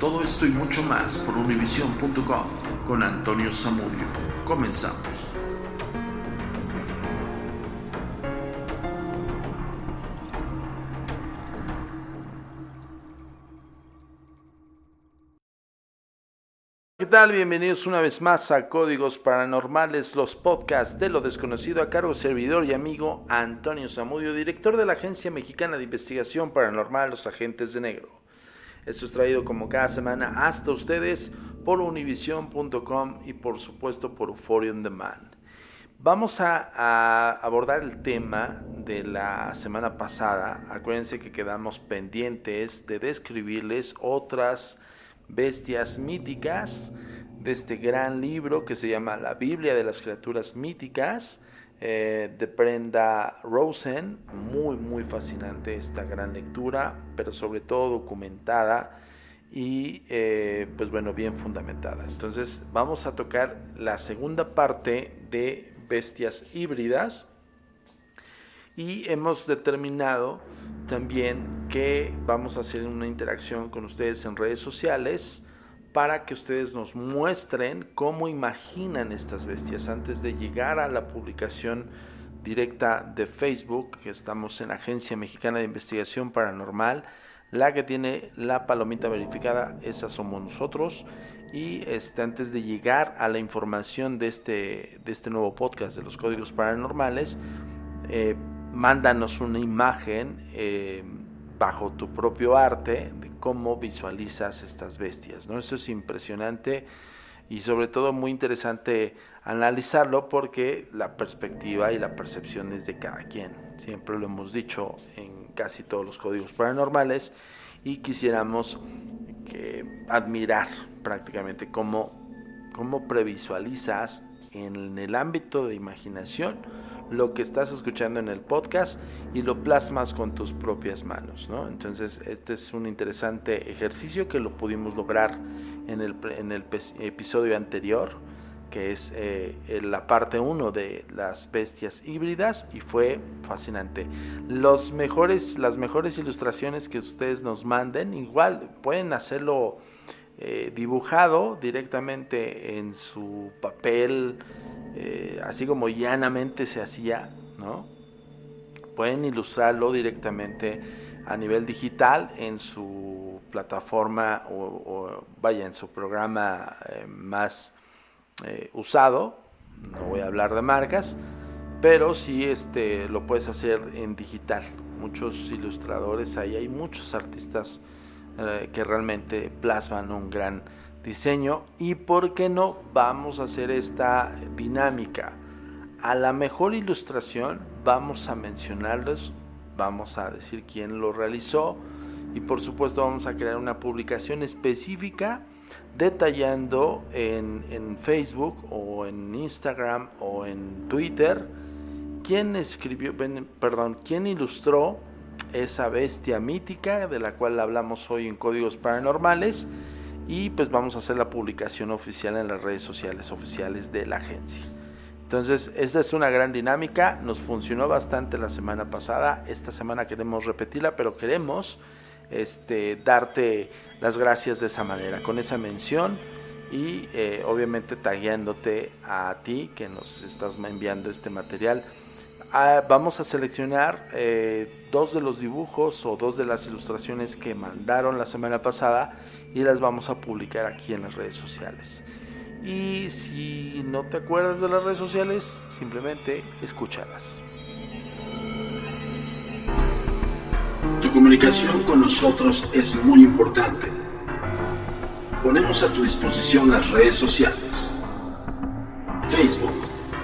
Todo esto y mucho más por univision.com con Antonio Zamudio. Comenzamos. ¿Qué tal? Bienvenidos una vez más a Códigos Paranormales, los podcasts de lo desconocido a cargo servidor y amigo Antonio Zamudio, director de la Agencia Mexicana de Investigación Paranormal Los Agentes de Negro. Esto es traído como cada semana hasta ustedes por univision.com y por supuesto por Euphoria on Demand. Vamos a, abordar el tema de la semana pasada. Acuérdense que quedamos pendientes de describirles otras bestias míticas de este gran libro que se llama La Biblia de las Criaturas Míticas eh, de Brenda Rosen. Muy, muy fascinante esta gran lectura, pero sobre todo documentada y eh, pues bueno, bien fundamentada. Entonces vamos a tocar la segunda parte de bestias híbridas y hemos determinado también que vamos a hacer una interacción con ustedes en redes sociales para que ustedes nos muestren cómo imaginan estas bestias antes de llegar a la publicación directa de Facebook, que estamos en Agencia Mexicana de Investigación Paranormal. La que tiene la palomita verificada, esa somos nosotros. Y este, antes de llegar a la información de este, de este nuevo podcast de los códigos paranormales, eh, mándanos una imagen eh, bajo tu propio arte de cómo visualizas estas bestias. ¿no? Eso es impresionante y sobre todo muy interesante analizarlo porque la perspectiva y la percepción es de cada quien. Siempre lo hemos dicho en casi todos los códigos paranormales y quisiéramos que admirar prácticamente cómo, cómo previsualizas en el ámbito de imaginación lo que estás escuchando en el podcast y lo plasmas con tus propias manos. ¿no? Entonces, este es un interesante ejercicio que lo pudimos lograr en el, en el episodio anterior, que es eh, la parte 1 de las bestias híbridas y fue fascinante. Los mejores, las mejores ilustraciones que ustedes nos manden, igual pueden hacerlo eh, dibujado directamente en su papel eh, así como llanamente se hacía, ¿no? Pueden ilustrarlo directamente a nivel digital en su plataforma o, vaya, en su programa eh, más eh, usado. No voy a hablar de marcas, pero sí este, lo puedes hacer en digital. Muchos ilustradores ahí, hay muchos artistas que realmente plasman un gran diseño y por qué no vamos a hacer esta dinámica. A la mejor ilustración vamos a mencionarles, vamos a decir quién lo realizó y por supuesto vamos a crear una publicación específica detallando en, en Facebook o en Instagram o en Twitter quién escribió, perdón, quién ilustró esa bestia mítica de la cual hablamos hoy en Códigos Paranormales y pues vamos a hacer la publicación oficial en las redes sociales oficiales de la agencia. Entonces, esta es una gran dinámica, nos funcionó bastante la semana pasada, esta semana queremos repetirla, pero queremos este, darte las gracias de esa manera, con esa mención y eh, obviamente tagueándote a ti que nos estás enviando este material. Ah, vamos a seleccionar eh, dos de los dibujos o dos de las ilustraciones que mandaron la semana pasada y las vamos a publicar aquí en las redes sociales. Y si no te acuerdas de las redes sociales, simplemente escúchalas. Tu comunicación con nosotros es muy importante. Ponemos a tu disposición las redes sociales. Facebook,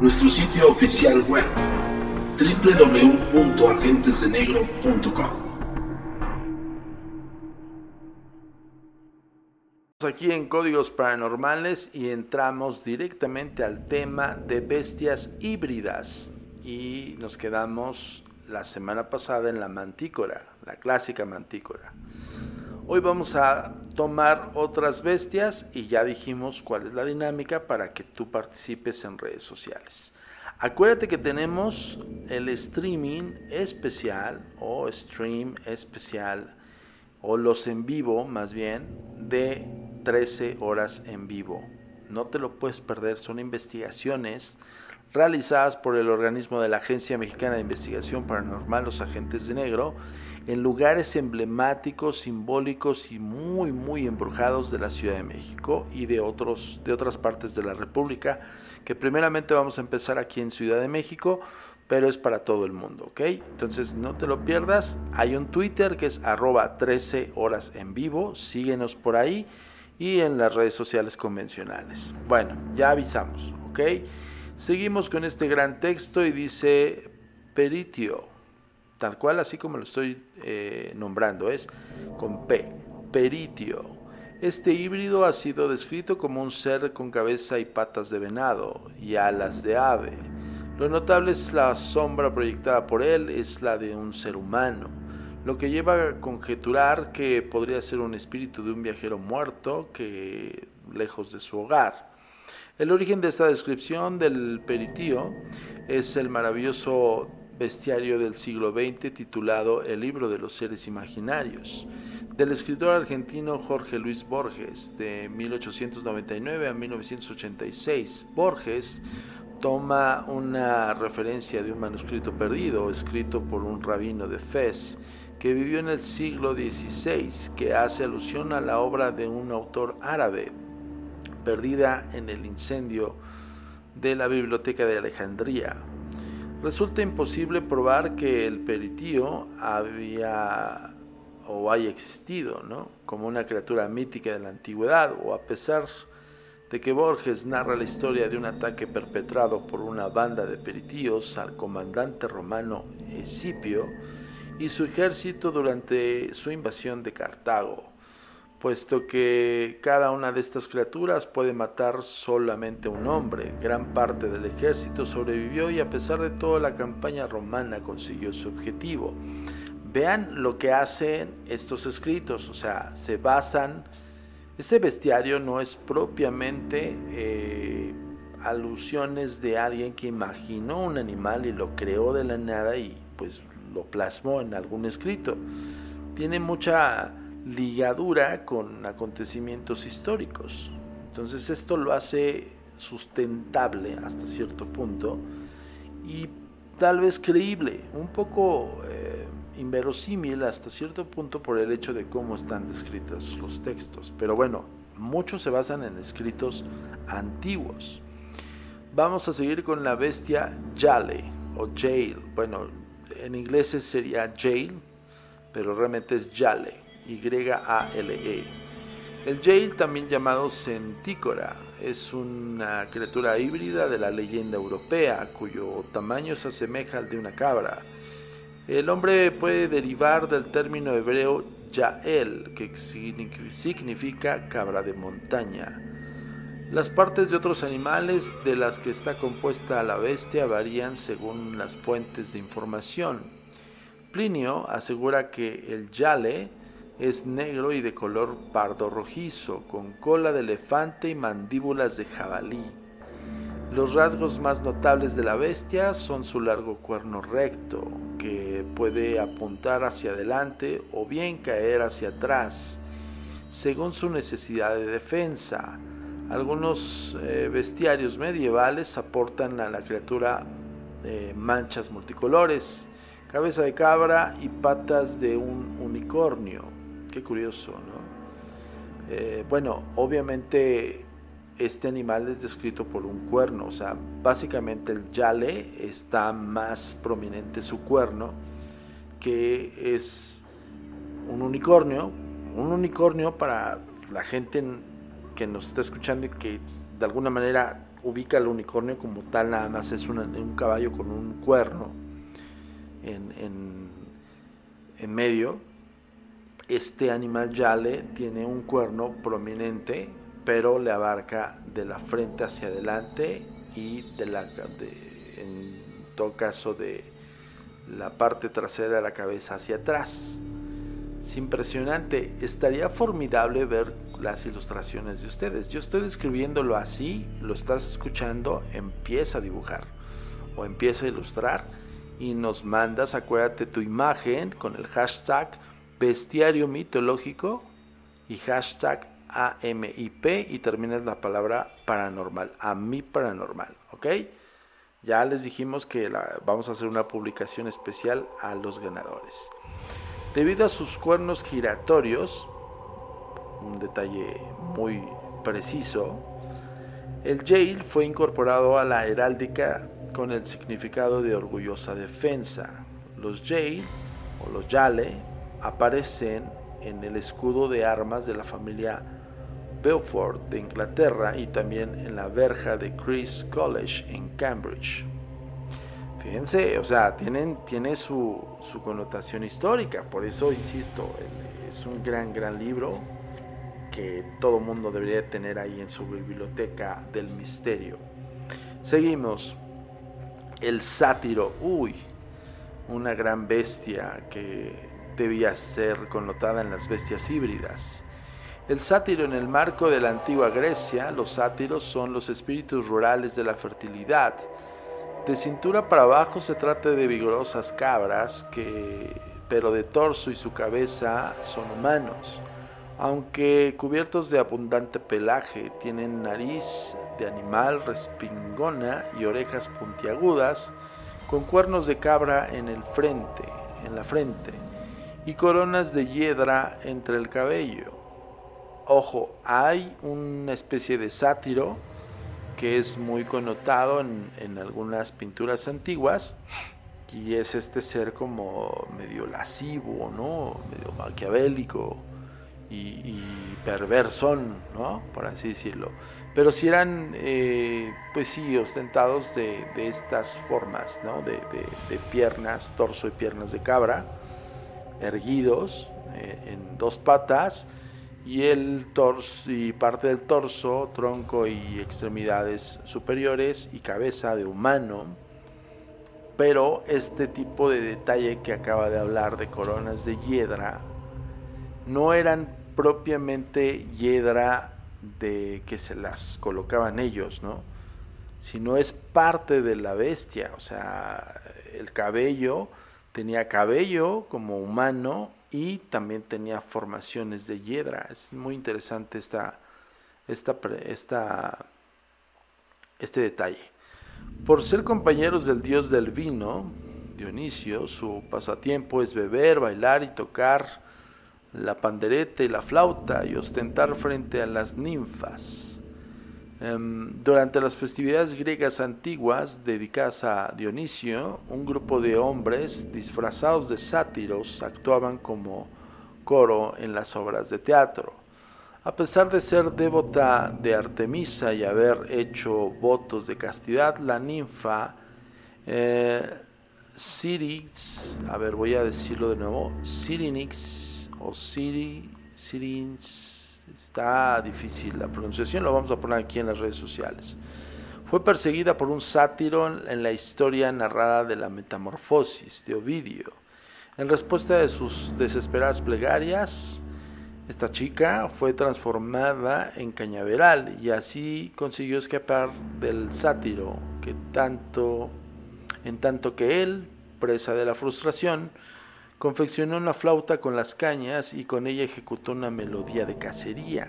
Nuestro sitio oficial web, www.agentesdenegro.com. Aquí en Códigos Paranormales y entramos directamente al tema de bestias híbridas y nos quedamos la semana pasada en la mantícora, la clásica mantícora. Hoy vamos a tomar otras bestias y ya dijimos cuál es la dinámica para que tú participes en redes sociales. Acuérdate que tenemos el streaming especial o stream especial o los en vivo más bien de 13 horas en vivo. No te lo puedes perder, son investigaciones realizadas por el organismo de la Agencia Mexicana de Investigación Paranormal, los agentes de negro, en lugares emblemáticos, simbólicos y muy, muy embrujados de la Ciudad de México y de, otros, de otras partes de la República, que primeramente vamos a empezar aquí en Ciudad de México, pero es para todo el mundo, ¿ok? Entonces no te lo pierdas, hay un Twitter que es arroba 13 horas en vivo, síguenos por ahí y en las redes sociales convencionales. Bueno, ya avisamos, ¿ok? Seguimos con este gran texto y dice peritio, tal cual así como lo estoy eh, nombrando, es con P, peritio. Este híbrido ha sido descrito como un ser con cabeza y patas de venado y alas de ave. Lo notable es la sombra proyectada por él, es la de un ser humano lo que lleva a conjeturar que podría ser un espíritu de un viajero muerto que lejos de su hogar. El origen de esta descripción del peritío es el maravilloso bestiario del siglo XX titulado El libro de los seres imaginarios, del escritor argentino Jorge Luis Borges, de 1899 a 1986. Borges toma una referencia de un manuscrito perdido escrito por un rabino de Fez que vivió en el siglo XVI, que hace alusión a la obra de un autor árabe, perdida en el incendio de la Biblioteca de Alejandría. Resulta imposible probar que el peritío había o haya existido, ¿no? Como una criatura mítica de la antigüedad, o a pesar de que Borges narra la historia de un ataque perpetrado por una banda de peritíos al comandante romano Escipio, y su ejército durante su invasión de Cartago, puesto que cada una de estas criaturas puede matar solamente un hombre. Gran parte del ejército sobrevivió y a pesar de todo la campaña romana consiguió su objetivo. Vean lo que hacen estos escritos, o sea, se basan, ese bestiario no es propiamente eh, alusiones de alguien que imaginó un animal y lo creó de la nada y pues lo plasmó en algún escrito. Tiene mucha ligadura con acontecimientos históricos. Entonces esto lo hace sustentable hasta cierto punto y tal vez creíble, un poco eh, inverosímil hasta cierto punto por el hecho de cómo están descritos los textos. Pero bueno, muchos se basan en escritos antiguos. Vamos a seguir con la bestia Yale o Jail. Bueno, en inglés sería jail, pero realmente es Yale, Y-A-L-E. El jail, también llamado centícora, es una criatura híbrida de la leyenda europea, cuyo tamaño se asemeja al de una cabra. El hombre puede derivar del término hebreo Yael, que significa cabra de montaña. Las partes de otros animales de las que está compuesta la bestia varían según las fuentes de información. Plinio asegura que el yale es negro y de color pardo rojizo, con cola de elefante y mandíbulas de jabalí. Los rasgos más notables de la bestia son su largo cuerno recto, que puede apuntar hacia adelante o bien caer hacia atrás, según su necesidad de defensa algunos eh, bestiarios medievales aportan a la criatura eh, manchas multicolores, cabeza de cabra y patas de un unicornio. Qué curioso, ¿no? Eh, bueno, obviamente este animal es descrito por un cuerno, o sea, básicamente el yale está más prominente su cuerno, que es un unicornio, un unicornio para la gente que nos está escuchando y que de alguna manera ubica al unicornio como tal, nada más es un caballo con un cuerno en, en medio. Este animal yale tiene un cuerno prominente pero le abarca de la frente hacia adelante y de la, en todo caso de la parte trasera de la cabeza hacia atrás. Es impresionante, estaría formidable ver las ilustraciones de ustedes. Yo estoy describiéndolo así, lo estás escuchando, empieza a dibujar o empieza a ilustrar y nos mandas, acuérdate tu imagen con el hashtag bestiario mitológico y hashtag a-M-I-P y terminas la palabra paranormal, a mi paranormal, ¿ok? Ya les dijimos que vamos a hacer una publicación especial a los ganadores. Debido a sus cuernos giratorios, un detalle muy preciso, el Yale fue incorporado a la heráldica con el significado de orgullosa defensa. Los Yale o los Yale aparecen en el escudo de armas de la familia Beaufort de Inglaterra y también en la verja de Christ College en Cambridge. Fíjense, o sea, tienen, tiene su, su connotación histórica, por eso insisto, es un gran, gran libro que todo mundo debería tener ahí en su biblioteca del misterio. Seguimos. El sátiro, uy, una gran bestia que debía ser connotada en las bestias híbridas. El sátiro en el marco de la antigua Grecia, los sátiros son los espíritus rurales de la fertilidad. De cintura para abajo se trata de vigorosas cabras que, pero de torso y su cabeza son humanos. Aunque cubiertos de abundante pelaje, tienen nariz de animal respingona y orejas puntiagudas, con cuernos de cabra en el frente, en la frente, y coronas de hiedra entre el cabello. Ojo, hay una especie de sátiro que es muy connotado en, algunas pinturas antiguas y es este ser como medio lascivo, ¿no? Medio maquiavélico y, perversón, ¿no? Por así decirlo. Pero si eran, eh, pues sí, ostentados de, estas formas, ¿no? De, piernas, torso y piernas de cabra, erguidos eh, en dos patas y el torso y parte del torso, tronco y extremidades superiores y cabeza de humano. Pero este tipo de detalle que acaba de hablar de coronas de hiedra no eran propiamente hiedra de que se las colocaban ellos, ¿no? Sino es parte de la bestia, o sea, el cabello tenía cabello como humano y también tenía formaciones de hiedra. Es muy interesante esta, esta, esta, este detalle. Por ser compañeros del dios del vino, Dionisio, su pasatiempo es beber, bailar y tocar la pandereta y la flauta y ostentar frente a las ninfas. Em, durante las festividades griegas antiguas dedicadas a Dionisio, un grupo de hombres disfrazados de sátiros actuaban como coro en las obras de teatro. A pesar de ser devota de Artemisa y haber hecho votos de castidad, la ninfa eh, a ver, voy a decirlo de nuevo, Sirinix o Siri, Está difícil la pronunciación, lo vamos a poner aquí en las redes sociales. Fue perseguida por un sátiro en la historia narrada de la metamorfosis de Ovidio. En respuesta de sus desesperadas plegarias, esta chica fue transformada en cañaveral y así consiguió escapar del sátiro que tanto en tanto que él, presa de la frustración, confeccionó una flauta con las cañas y con ella ejecutó una melodía de cacería.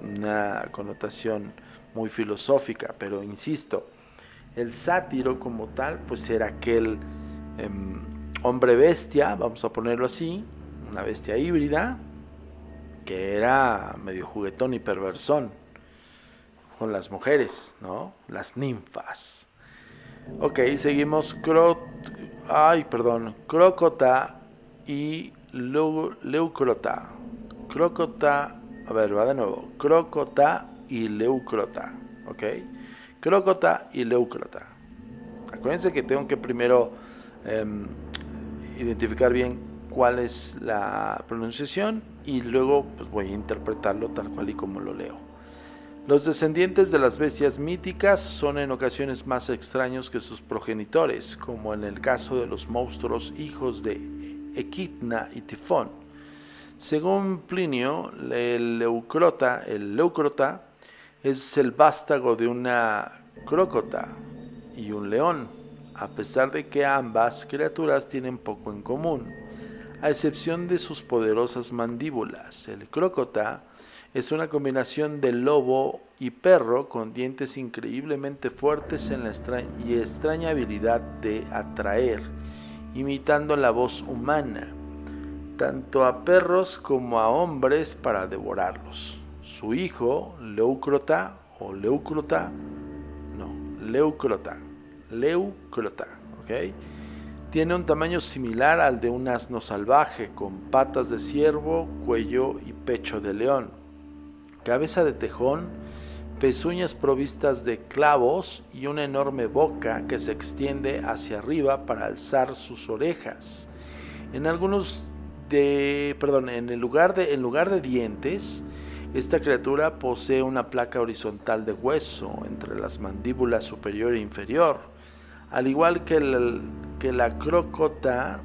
Una connotación muy filosófica, pero insisto, el sátiro como tal, pues era aquel em, hombre bestia, vamos a ponerlo así, una bestia híbrida, que era medio juguetón y perversón con las mujeres, ¿no? Las ninfas. Ok, seguimos. Cro Ay, perdón. Crocota y Leucrota. Crocota. A ver, va de nuevo. Crocota y Leucrota. Ok. Crocota y Leucrota. Acuérdense que tengo que primero em, identificar bien cuál es la pronunciación y luego pues voy a interpretarlo tal cual y como lo leo. Los descendientes de las bestias míticas son en ocasiones más extraños que sus progenitores, como en el caso de los monstruos hijos de Equidna y Tifón. Según Plinio, el leucrota, el leucrota es el vástago de una crocota y un león, a pesar de que ambas criaturas tienen poco en común a excepción de sus poderosas mandíbulas. El crocota es una combinación de lobo y perro con dientes increíblemente fuertes en la y extraña habilidad de atraer, imitando la voz humana, tanto a perros como a hombres para devorarlos. Su hijo, Leucrota o Leucrota, no, Leucrota, Leucrota, ¿ok? Tiene un tamaño similar al de un asno salvaje, con patas de ciervo, cuello y pecho de león, cabeza de tejón, pezuñas provistas de clavos y una enorme boca que se extiende hacia arriba para alzar sus orejas. En algunos de, perdón, en lugar de, en lugar de dientes, esta criatura posee una placa horizontal de hueso entre las mandíbulas superior e inferior al igual que, que la crocota,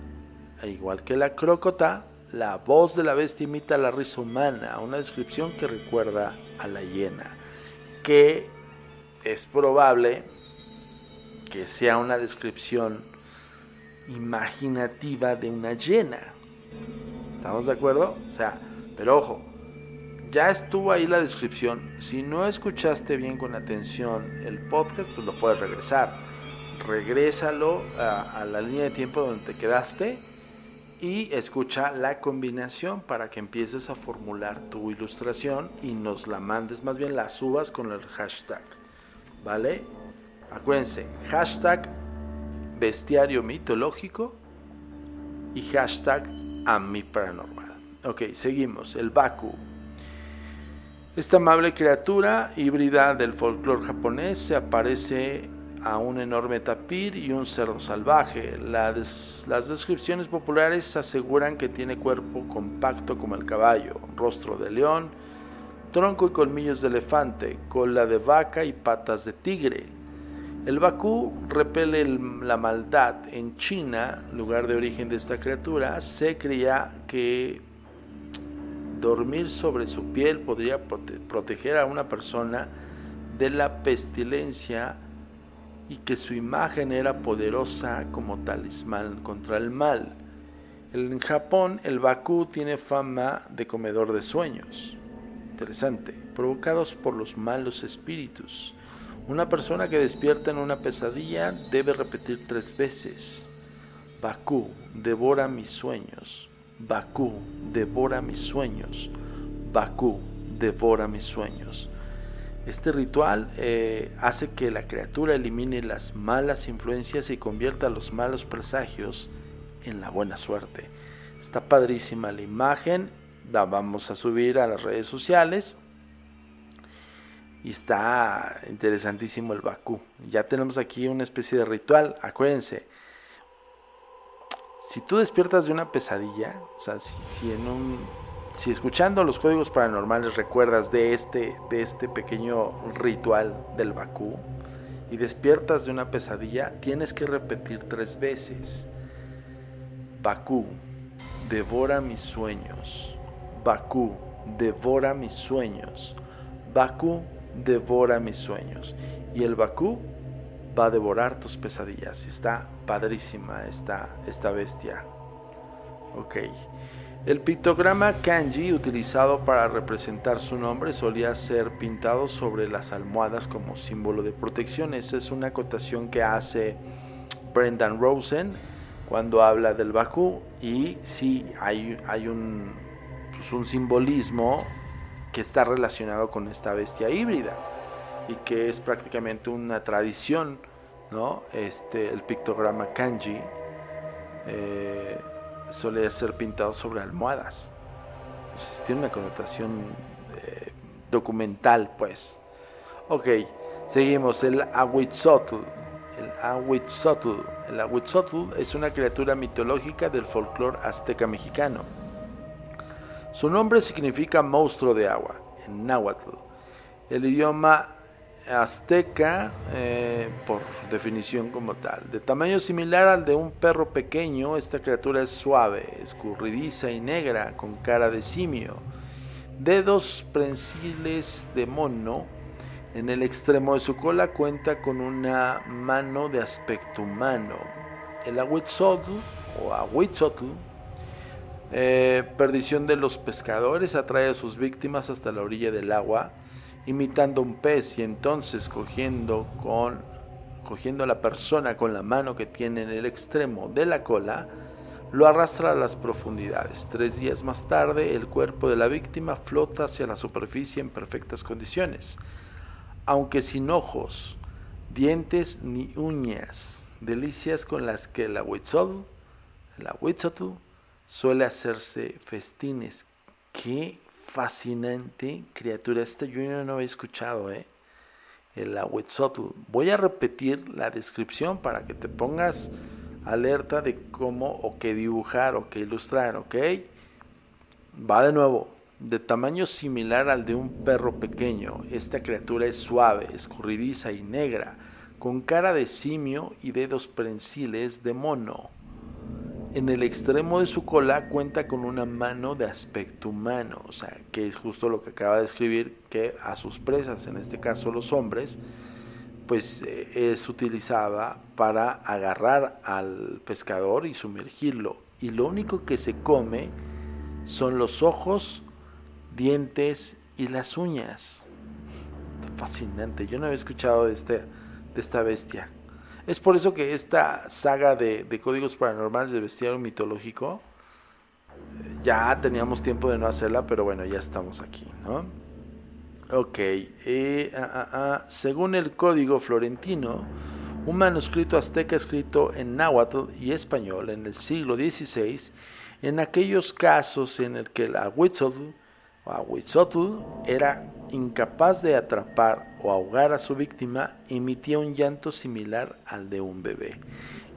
igual que la crocota, la voz de la bestia imita la risa humana, una descripción que recuerda a la hiena, que es probable que sea una descripción imaginativa de una hiena. ¿Estamos de acuerdo? O sea, pero ojo, ya estuvo ahí la descripción. Si no escuchaste bien con atención el podcast, pues lo puedes regresar regrésalo a, la línea de tiempo donde te quedaste y escucha la combinación para que empieces a formular tu ilustración y nos la mandes, más bien la subas con el hashtag. ¿Vale? Acuérdense, hashtag bestiario mitológico y hashtag a mi paranormal. Ok, seguimos. El Baku. Esta amable criatura híbrida del folclore japonés se aparece a un enorme tapir y un cerdo salvaje. Las, descripciones populares aseguran que tiene cuerpo compacto como el caballo, rostro de león, tronco y colmillos de elefante, cola de vaca y patas de tigre. El Bakú repele la maldad. En China, lugar de origen de esta criatura, se creía que dormir sobre su piel podría proteger a una persona de la pestilencia y que su imagen era poderosa como talismán contra el mal. En Japón, el Bakú tiene fama de comedor de sueños. Interesante. Provocados por los malos espíritus. Una persona que despierta en una pesadilla debe repetir tres veces. Bakú, devora mis sueños. Bakú, devora mis sueños. Bakú, devora mis sueños. Este ritual eh, hace que la criatura elimine las malas influencias y convierta los malos presagios en la buena suerte. Está padrísima la imagen, la vamos a subir a las redes sociales. Y está interesantísimo el Bakú. Ya tenemos aquí una especie de ritual. Acuérdense, si tú despiertas de una pesadilla, o sea, si en un si escuchando los códigos paranormales recuerdas de este, de este pequeño ritual del Bakú y despiertas de una pesadilla, tienes que repetir tres veces. Bakú, devora mis sueños. Bakú, devora mis sueños. Bakú, devora mis sueños. Y el Bakú va a devorar tus pesadillas. Está padrísima esta, esta bestia. Ok. El pictograma kanji utilizado para representar su nombre solía ser pintado sobre las almohadas como símbolo de protección. Esa es una acotación que hace Brendan Rosen cuando habla del Bakú y sí hay, hay un, pues, un simbolismo que está relacionado con esta bestia híbrida y que es prácticamente una tradición, ¿no? Este, el pictograma kanji eh, suele ser pintado sobre almohadas. tiene una connotación eh, documental, pues. Ok, seguimos. El Ahuitzotl. El Ahuitzotl. El Ahuitzotl es una criatura mitológica del folclore azteca mexicano. Su nombre significa monstruo de agua en náhuatl. El idioma azteca, eh, por definición como tal. De tamaño similar al de un perro pequeño, esta criatura es suave, escurridiza y negra, con cara de simio. Dedos prensiles de mono. En el extremo de su cola cuenta con una mano de aspecto humano. El ahuitzotl o ahuitzotl, eh, perdición de los pescadores, atrae a sus víctimas hasta la orilla del agua imitando un pez y entonces cogiendo con cogiendo a la persona con la mano que tiene en el extremo de la cola, lo arrastra a las profundidades. Tres días más tarde, el cuerpo de la víctima flota hacia la superficie en perfectas condiciones, aunque sin ojos, dientes ni uñas, delicias con las que la Huitzotl, la suele hacerse festines. ¡Qué fascinante criatura. Este yo no había escuchado, ¿eh? El Ahuetzotl. Voy a repetir la descripción para que te pongas alerta de cómo o qué dibujar o qué ilustrar, ¿ok? Va de nuevo. De tamaño similar al de un perro pequeño, esta criatura es suave, escurridiza y negra, con cara de simio y dedos prensiles de mono. En el extremo de su cola cuenta con una mano de aspecto humano, o sea, que es justo lo que acaba de escribir, que a sus presas, en este caso los hombres, pues eh, es utilizada para agarrar al pescador y sumergirlo. Y lo único que se come son los ojos, dientes y las uñas. Fascinante, yo no había escuchado de, este, de esta bestia. Es por eso que esta saga de, códigos paranormales de bestiario mitológico, eh, ya teníamos tiempo de no hacerla, pero bueno, ya estamos aquí, ¿no? Ok, eh, ah, ah, ah, según el código florentino, un manuscrito azteca escrito en náhuatl y español en el siglo XVI, en aquellos casos en el que la Huitzotl Huitzotl era incapaz de atrapar o ahogar a su víctima, emitía un llanto similar al de un bebé.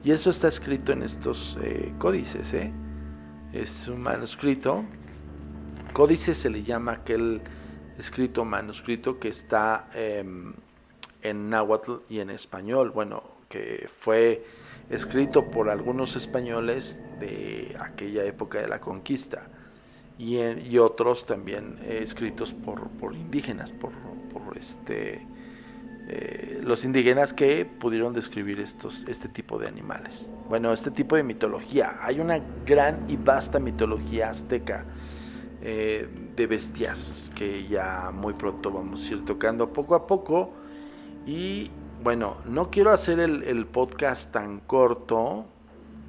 Y eso está escrito en estos eh, códices. ¿eh? Es un manuscrito. Códice se le llama aquel escrito manuscrito que está em, en náhuatl y en español. Bueno, que fue escrito por algunos españoles de aquella época de la conquista y, otros también eh, escritos por, por, indígenas, por, por este, eh, los indígenas que pudieron describir estos, este tipo de animales. Bueno, este tipo de mitología. Hay una gran y vasta mitología azteca eh, de bestias que ya muy pronto vamos a ir tocando poco a poco. Y bueno, no quiero hacer el, el podcast tan corto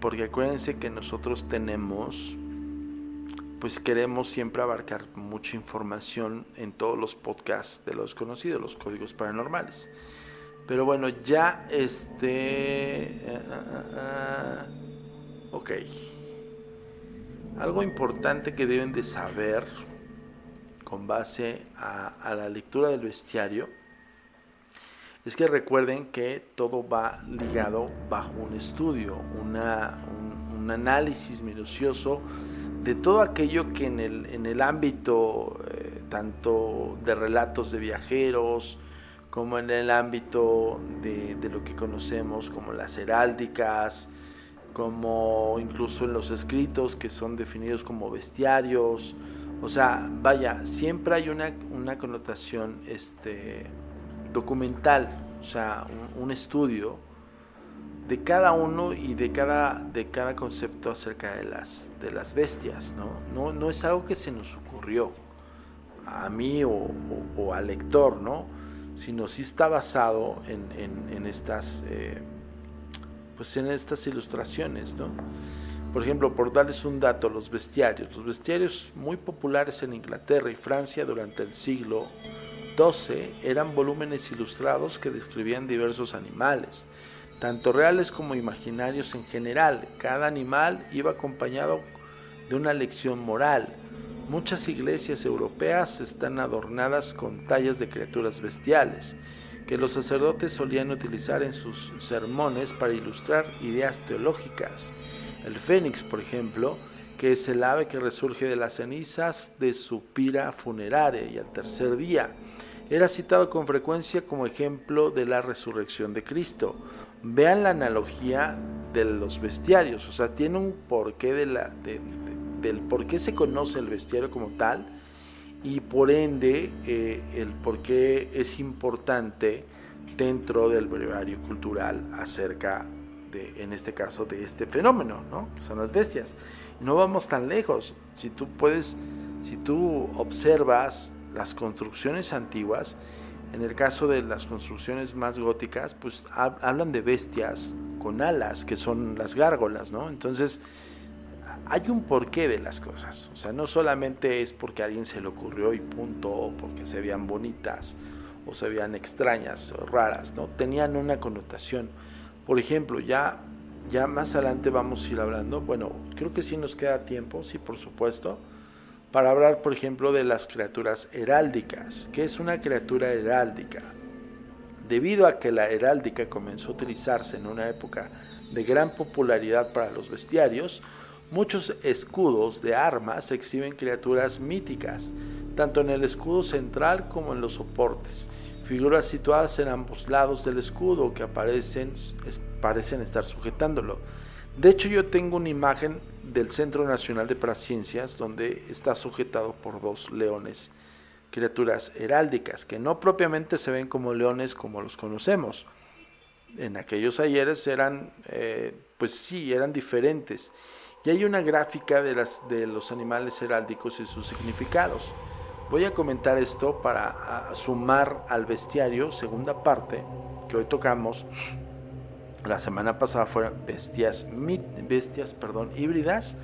porque acuérdense que nosotros tenemos pues queremos siempre abarcar mucha información en todos los podcasts de los conocidos, los códigos paranormales. Pero bueno, ya este... Eh, eh, eh, ok. Algo importante que deben de saber con base a, la lectura del bestiario es que recuerden que todo va ligado bajo un estudio, un análisis minucioso de todo aquello que en el, en el ámbito eh, tanto de relatos de viajeros, como en el ámbito de, lo que conocemos como las heráldicas, como incluso en los escritos que son definidos como bestiarios. O sea, vaya, siempre hay una, una connotación este, documental, o sea, un estudio de cada uno y de cada, de cada concepto acerca de las, de las bestias, ¿no? ¿no? es algo que se nos ocurrió a mí o, al lector, ¿no? Sino sí está basado en, estas, eh, pues en estas ilustraciones, ¿no? Por ejemplo, por darles un dato, los bestiarios. Los bestiarios muy populares en Inglaterra y Francia durante el siglo XII eran volúmenes ilustrados que describían diversos animales, tanto reales como imaginarios en general. Cada animal iba acompañado de una lección moral. Muchas iglesias europeas están adornadas con tallas de criaturas bestiales que los sacerdotes solían utilizar en sus sermones para ilustrar ideas teológicas. El fénix, por ejemplo, que es el ave que resurge de las cenizas de su pira funeraria y al tercer día, era citado con frecuencia como ejemplo de la resurrección de Cristo. Vean la analogía de los bestiarios, o sea, tiene un porqué del por qué se conoce el bestiario como tal y por ende eh, el por qué es importante dentro del brevario cultural acerca de, en este caso, de este fenómeno, ¿no? que son las bestias. no vamos tan lejos. Si tú puedes, si tú observas las construcciones antiguas, en el caso de las construcciones más góticas, pues hablan de bestias con alas, que son las gárgolas, ¿no? Entonces, hay un porqué de las cosas. O sea, no solamente es porque a alguien se le ocurrió y punto, o porque se vean bonitas, o se vean extrañas o raras, ¿no? Tenían una connotación. Por ejemplo, ya, ya más adelante vamos a ir hablando, bueno, creo que sí nos queda tiempo, sí, por supuesto, para hablar, por ejemplo, de las criaturas heráldicas. ¿Qué es una criatura heráldica? Debido a que la heráldica comenzó a utilizarse en una época de gran popularidad para los bestiarios, muchos escudos de armas exhiben criaturas míticas, tanto en el escudo central como en los soportes figuras situadas en ambos lados del escudo que aparecen, parecen estar sujetándolo. De hecho, yo tengo una imagen del Centro Nacional de Paraciencias donde está sujetado por dos leones, criaturas heráldicas, que no propiamente se ven como leones como los conocemos. En aquellos ayeres eran, eh, pues sí, eran diferentes. Y hay una gráfica de, las, de los animales heráldicos y sus significados. Voy a comentar esto para sumar al bestiario, segunda parte, que hoy tocamos. La semana pasada fueron bestias, bestias perdón, híbridas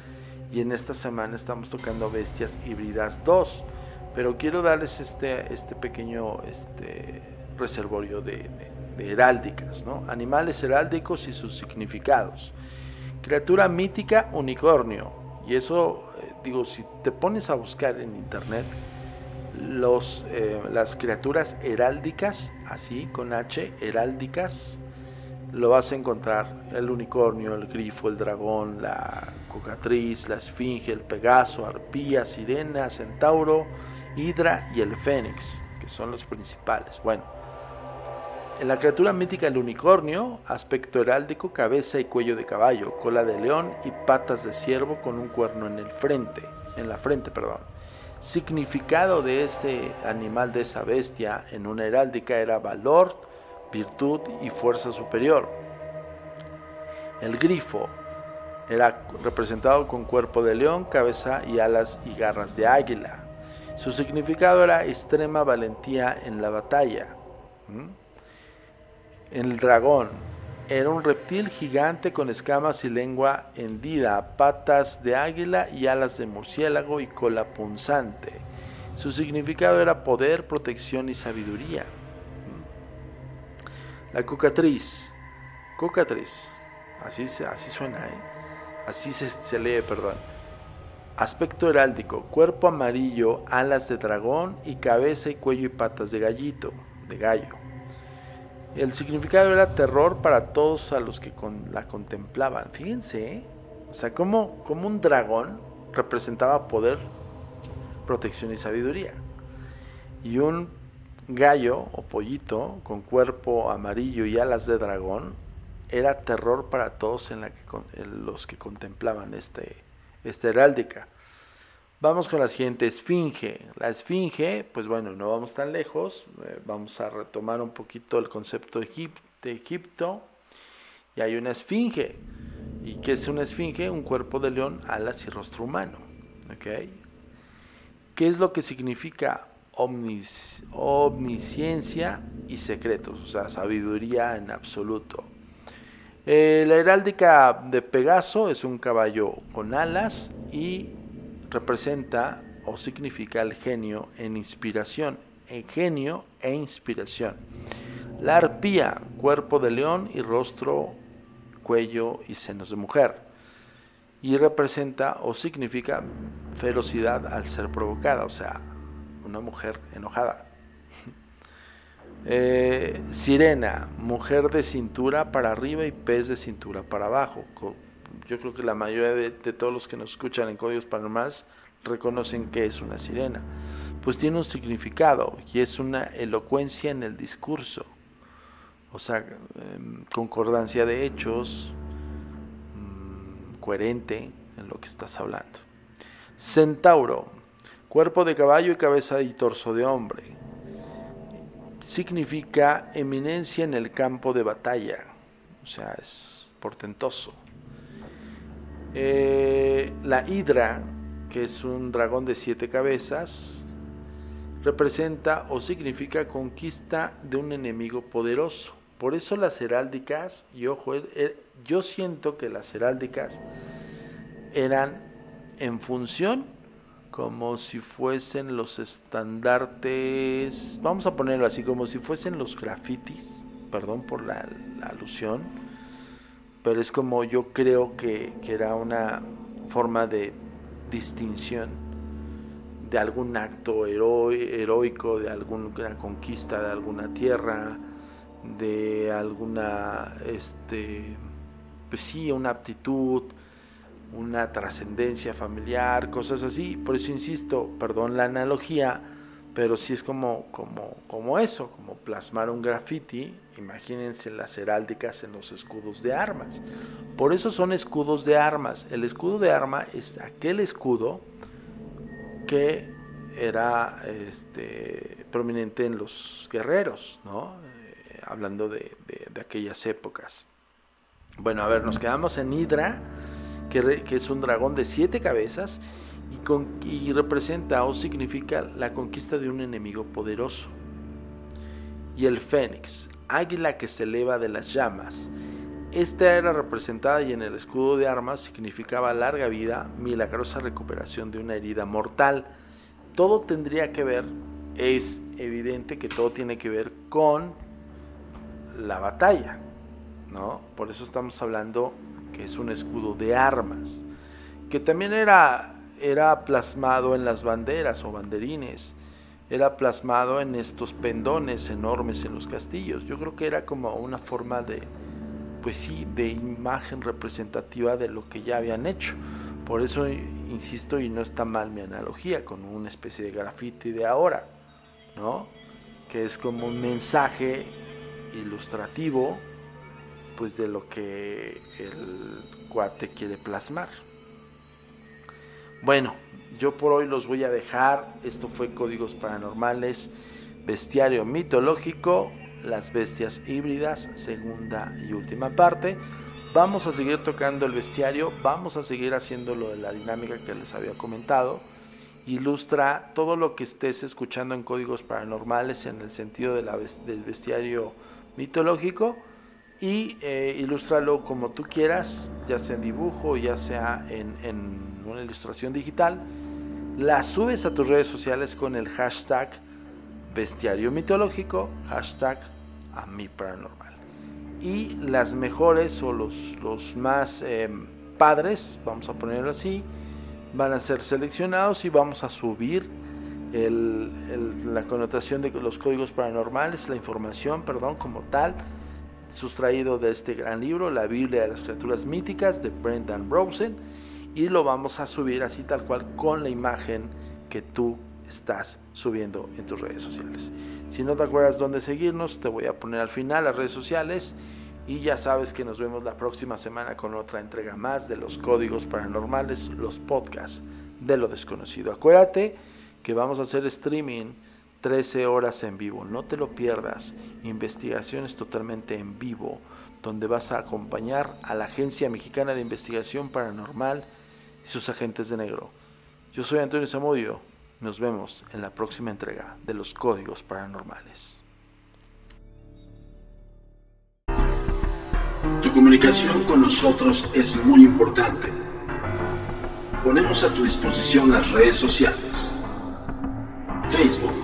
y en esta semana estamos tocando bestias híbridas 2. Pero quiero darles este, este pequeño este, reservorio de, heráldicas, ¿no? animales heráldicos y sus significados. Criatura mítica unicornio. Y eso, eh, digo, si te pones a buscar en internet, los, eh, las criaturas heráldicas, así con H, heráldicas, lo vas a encontrar el unicornio, el grifo, el dragón, la cocatriz, la esfinge, el pegaso, arpía, sirena, centauro, hidra y el fénix, que son los principales. Bueno, en la criatura mítica el unicornio, aspecto heráldico, cabeza y cuello de caballo, cola de león y patas de ciervo con un cuerno en el frente, en la frente, perdón. Significado de este animal, de esa bestia, en una heráldica era valor, virtud y fuerza superior. El grifo era representado con cuerpo de león, cabeza y alas y garras de águila. Su significado era extrema valentía en la batalla. El dragón era un reptil gigante con escamas y lengua hendida, patas de águila y alas de murciélago y cola punzante. Su significado era poder, protección y sabiduría. La cocatriz, cocatriz, así, así suena, ¿eh? así se, se lee, perdón. Aspecto heráldico, cuerpo amarillo, alas de dragón y cabeza y cuello y patas de gallito, de gallo. El significado era terror para todos a los que la contemplaban. Fíjense, ¿eh? o sea, como, como un dragón representaba poder, protección y sabiduría. Y un gallo o pollito con cuerpo amarillo y alas de dragón era terror para todos en, la que, los que contemplaban este, esta heráldica. Vamos con la siguiente esfinge. La esfinge, pues bueno, no vamos tan lejos. Eh, vamos a retomar un poquito el concepto de, Egipto. Y hay una esfinge. ¿Y qué es una esfinge? Un cuerpo de león, alas y rostro humano. ¿Qué es lo que significa omnisciencia y secretos? O sea, sabiduría en absoluto. Eh, la heráldica de Pegaso es un caballo con alas y representa o significa el genio en inspiración, el genio e inspiración. La arpía, cuerpo de león y rostro, cuello y senos de mujer. Y representa o significa ferocidad al ser provocada, o sea, una mujer enojada. Eh, sirena, mujer de cintura para arriba y pez de cintura para abajo. Yo creo que la mayoría de, todos los que nos escuchan en Códigos Paranormales reconocen que es una sirena. Pues tiene un significado y es una elocuencia en el discurso. O sea, em, concordancia de hechos, mm, coherente en lo que estás hablando. Centauro, cuerpo de caballo y cabeza y torso de hombre significa eminencia en el campo de batalla, o sea, es portentoso. Eh, la hidra, que es un dragón de siete cabezas, representa o significa conquista de un enemigo poderoso. Por eso las heráldicas, y ojo, eh, eh, yo siento que las heráldicas eran en función como si fuesen los estandartes, vamos a ponerlo así, como si fuesen los grafitis, perdón por la, alusión, pero es como yo creo que, era una forma de distinción de algún acto heroico, de alguna conquista de alguna tierra, de alguna, este, pues sí, una aptitud, una trascendencia familiar, cosas así. Por eso insisto, perdón la analogía, pero sí es como, como, como eso, como plasmar un graffiti. Imagínense las heráldicas en los escudos de armas. Por eso son escudos de armas. El escudo de arma es aquel escudo que era este, prominente en los guerreros, ¿no? Eh, hablando de, de aquellas épocas. Bueno, a ver, nos quedamos en Hydra que, es un dragón de siete cabezas y, representa o significa la conquista de un enemigo poderoso. Y el fénix, águila que se eleva de las llamas. Esta era representada y en el escudo de armas significaba larga vida, milagrosa recuperación de una herida mortal. Todo tendría que ver, es evidente que todo tiene que ver con la batalla, ¿no? Por eso estamos hablando que es un escudo de armas, que también era, era plasmado en las banderas o banderines, era plasmado en estos pendones enormes en los castillos. Yo creo que era como una forma de, pues sí, de imagen representativa de lo que ya habían hecho. Por eso insisto y no está mal mi analogía con una especie de grafiti de ahora, ¿no? Que es como un mensaje ilustrativo pues de lo que el cuate quiere plasmar. Bueno, yo por hoy los voy a dejar. Esto fue Códigos Paranormales, Bestiario Mitológico, Las Bestias Híbridas, segunda y última parte. Vamos a seguir tocando el bestiario, vamos a seguir haciendo lo de la dinámica que les había comentado. Ilustra todo lo que estés escuchando en Códigos Paranormales en el sentido del bestiario mitológico y eh, ilústralo como tú quieras, ya sea en dibujo, ya sea en, una ilustración digital. La subes a tus redes sociales con el hashtag bestiario mitológico, hashtag a mi paranormal. Y las mejores o los, los más eh, padres, vamos a ponerlo así, van a ser seleccionados y vamos a subir la connotación de los códigos paranormales, la información, perdón, como tal sustraído de este gran libro, La Biblia de las Criaturas Míticas, de Brendan Rosen, y lo vamos a subir así tal cual con la imagen que tú estás subiendo en tus redes sociales. Si no te acuerdas dónde seguirnos, te voy a poner al final las redes sociales y ya sabes que nos vemos la próxima semana con otra entrega más de los códigos paranormales, los podcasts de lo desconocido. Acuérdate que vamos a hacer streaming 13 horas en vivo. No te lo pierdas. Investigaciones totalmente en vivo, donde vas a acompañar a la Agencia Mexicana de Investigación Paranormal y sus agentes de negro. Yo soy Antonio Zamudio. Nos vemos en la próxima entrega de los Códigos Paranormales. Tu comunicación con nosotros es muy importante. Ponemos a tu disposición las redes sociales. Facebook,